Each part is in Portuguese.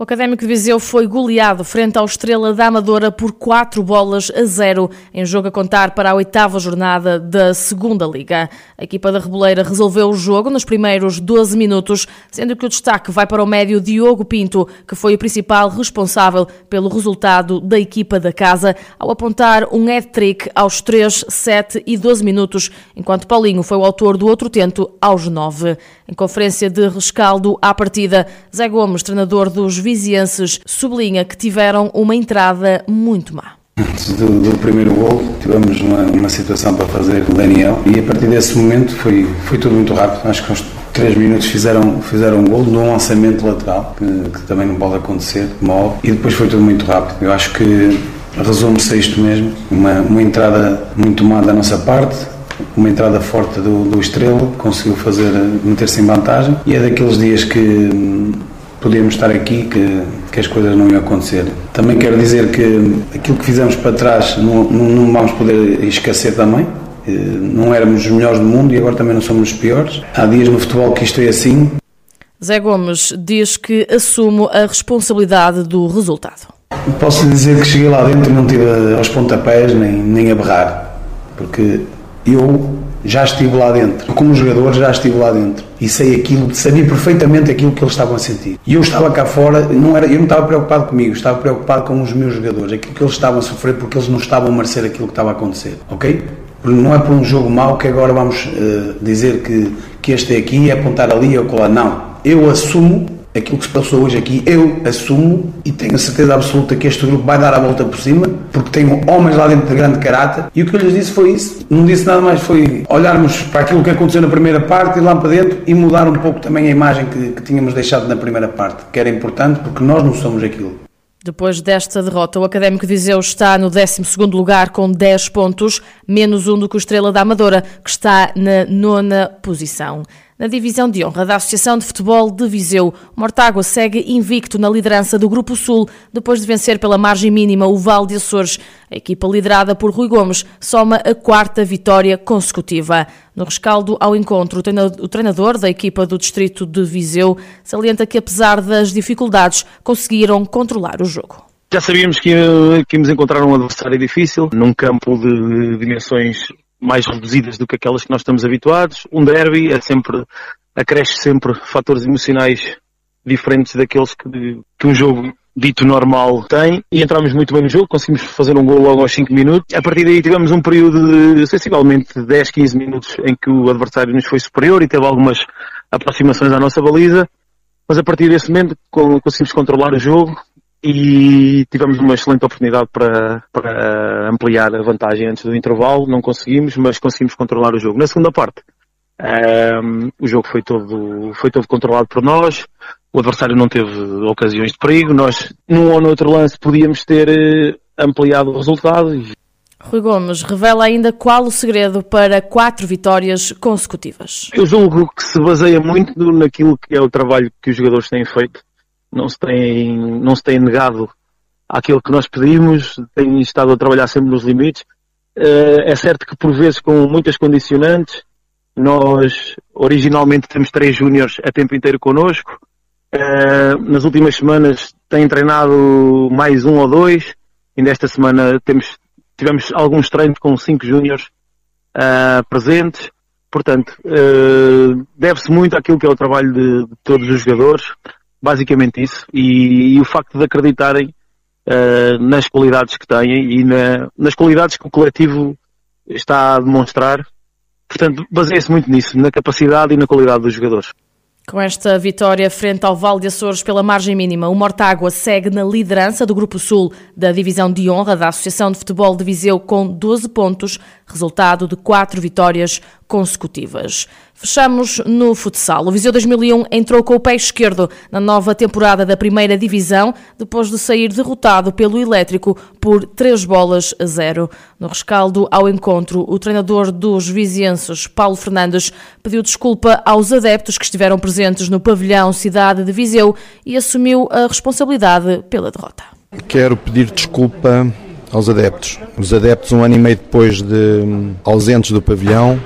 O Académico de Viseu foi goleado frente ao Estrela da Amadora por 4 bolas a 0, em jogo a contar para a oitava jornada da Segunda Liga. A equipa da Reboleira resolveu o jogo nos primeiros 12 minutos, sendo que o destaque vai para o médio Diogo Pinto, que foi o principal responsável pelo resultado da equipa da casa, ao apontar um hat-trick aos 3, 7 e 12 minutos, enquanto Paulinho foi o autor do outro tento aos 9. Em conferência de rescaldo à partida, Zé Gomes, treinador dos vizienses, sublinha que tiveram uma entrada muito má. Antes do, do, primeiro gol, tivemos uma, uma, situação para fazer com o Daniel e a partir desse momento foi, foi tudo muito rápido. Acho que aos 3 minutos fizeram, fizeram um gol num lançamento lateral, que, que também não pode acontecer, como e depois foi tudo muito rápido. Eu acho que resume-se a isto mesmo: uma, uma entrada muito má da nossa parte, uma entrada forte do, do Estrela, conseguiu fazer meter-se em vantagem e é daqueles dias que podíamos estar aqui que, que as coisas não iam acontecer. Também quero dizer que aquilo que fizemos para trás não, não, vamos poder esquecer também. Eh, não éramos os melhores do mundo e agora também não somos os piores. Há dias no futebol que isto é assim. Zé Gomes diz que assumo a responsabilidade do resultado. Posso dizer que cheguei lá dentro e não tive aos pontapés nem, nem a berrar, porque eu já estive lá dentro. Como jogador, já estive lá dentro. E sei aquilo, sabia perfeitamente aquilo que eles estavam a sentir. E eu estava cá fora, não era, eu não estava preocupado comigo, estava preocupado com os meus jogadores, aquilo que eles estavam a sofrer porque eles não estavam a merecer aquilo que estava a acontecer. Ok? Não é por um jogo mau que agora vamos uh, dizer que, que este é aqui, é apontar ali ou colar. Não. Eu assumo aquilo que se passou hoje aqui, eu assumo e tenho a certeza absoluta que este grupo vai dar a volta por cima, porque tenho homens lá dentro de grande caráter. E o que eu lhes disse foi isso. Não disse nada mais, foi olharmos para aquilo que aconteceu na primeira parte, ir lá para dentro e mudar um pouco também a imagem que, que tínhamos deixado na primeira parte, que era importante porque nós não somos aquilo. Depois desta derrota, o Académico de Viseu está no 12º lugar com 10 pontos, menos um do que o Estrela da Amadora, que está na nona posição. Na divisão de honra da Associação de Futebol de Viseu, Mortágua segue invicto na liderança do Grupo Sul, depois de vencer pela margem mínima o Val de Açores. A equipa liderada por Rui Gomes soma a quarta vitória consecutiva. No rescaldo ao encontro, o treinador da equipa do Distrito de Viseu salienta que, apesar das dificuldades, conseguiram controlar o jogo. Já sabíamos que, íamos encontrar um adversário difícil, num campo de dimensões mais reduzidas do que aquelas que nós estamos habituados. Um derby é sempre, acresce sempre fatores emocionais diferentes daqueles que, que um jogo dito normal tem e entramos muito bem no jogo, conseguimos fazer um gol logo aos 5 minutos. A partir daí tivemos um período de sensivelmente 10, 15 minutos em que o adversário nos foi superior e teve algumas aproximações à nossa baliza, mas a partir desse momento conseguimos controlar o jogo, e tivemos uma excelente oportunidade para, para ampliar a vantagem antes do intervalo. Não conseguimos, mas conseguimos controlar o jogo. Na segunda parte, um, ehm, o jogo foi todo, foi todo controlado por nós. O adversário não teve ocasiões de perigo. Nós, num ou noutro lance, podíamos ter eh, ampliado o resultado. Rui Gomes revela ainda qual o segredo para quatro vitórias consecutivas. Eu julgo que se baseia muito naquilo que é o trabalho que os jogadores têm feito não se tem, não se tem negado àquilo que nós pedimos, tem estado a trabalhar sempre nos limites. Eh, é certo que por vezes com muitas condicionantes, nós originalmente temos três júniores a tempo inteiro connosco. Eh, nas últimas semanas têm treinado mais um ou dois. E nesta semana temos, tivemos alguns treinos com cinco júniores uh, presentes. Portanto, deve-se muito àquilo que é o trabalho de todos os jogadores basicamente isso, e, e o facto de acreditarem uh, nas qualidades que têm e na, nas qualidades que o coletivo está a demonstrar. Portanto, baseia-se muito nisso, na capacidade e na qualidade dos jogadores. Com esta vitória frente ao Val de Açores pela margem mínima, o Mortágua segue na liderança do Grupo Sul da Divisão de Honra da Associação de Futebol de Viseu com 12 pontos, resultado de quatro vitórias consecutivas. Fechamos no futsal. O Viseu 2001 entrou com o pé esquerdo na nova temporada da primeira divisão, depois de sair derrotado pelo Elétrico por 3 bolas a 0. No rescaldo ao encontro, o treinador dos vizienses, Paulo Fernandes, pediu desculpa aos adeptos que estiveram presentes no pavilhão Cidade de Viseu e assumiu a responsabilidade pela derrota. Quero pedir desculpa aos adeptos. Os adeptos, um ano e meio depois de ausentes do pavilhão,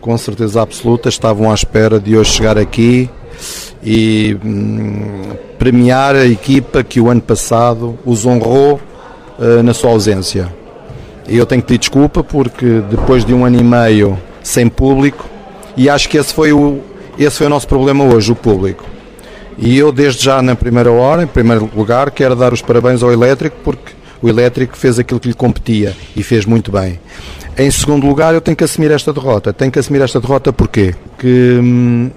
com certeza absoluta, estavam à espera de hoje chegar aqui e hum, premiar a equipa que o ano passado os honrou uh, na sua ausência. E eu tenho que pedir desculpa porque depois de um ano e meio sem público, e acho que esse foi o, esse foi o nosso problema hoje, o público. E eu, desde já, na primeira hora, em primeiro lugar, quero dar os parabéns ao Elétrico, porque o Elétrico fez aquilo que lhe competia e fez muito bem. Em segundo lugar, eu tenho que assumir esta derrota. Tenho que assumir esta derrota porquê? Que hum,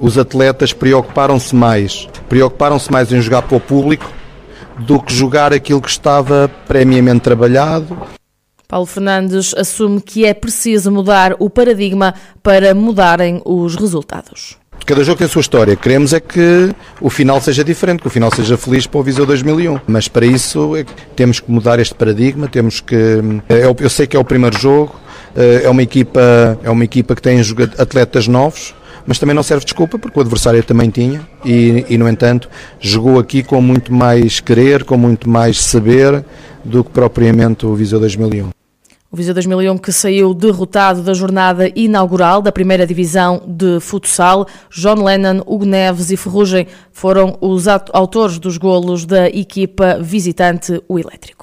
os atletas preocuparam-se mais, preocuparam-se mais em jogar para o público do que jogar aquilo que estava previamente trabalhado. Paulo Fernandes assume que é preciso mudar o paradigma para mudarem os resultados. Cada jogo tem a sua história. Queremos é que o final seja diferente, que o final seja feliz para o Viseu 2001. Mas para isso é temos que mudar este paradigma. Temos que. É eu sei que é o primeiro jogo. Eh, é uma equipa, é uma equipa que tem atletas novos mas também não serve desculpa porque o adversário também tinha e, e, no entanto jogou aqui com muito mais querer, com muito mais saber do que propriamente o Viseu 2001. O Viseu 2001 que saiu derrotado da jornada inaugural da primeira divisão de futsal. John Lennon, Hugo Neves e Ferrugem foram os autores dos golos da equipa visitante, o Elétrico.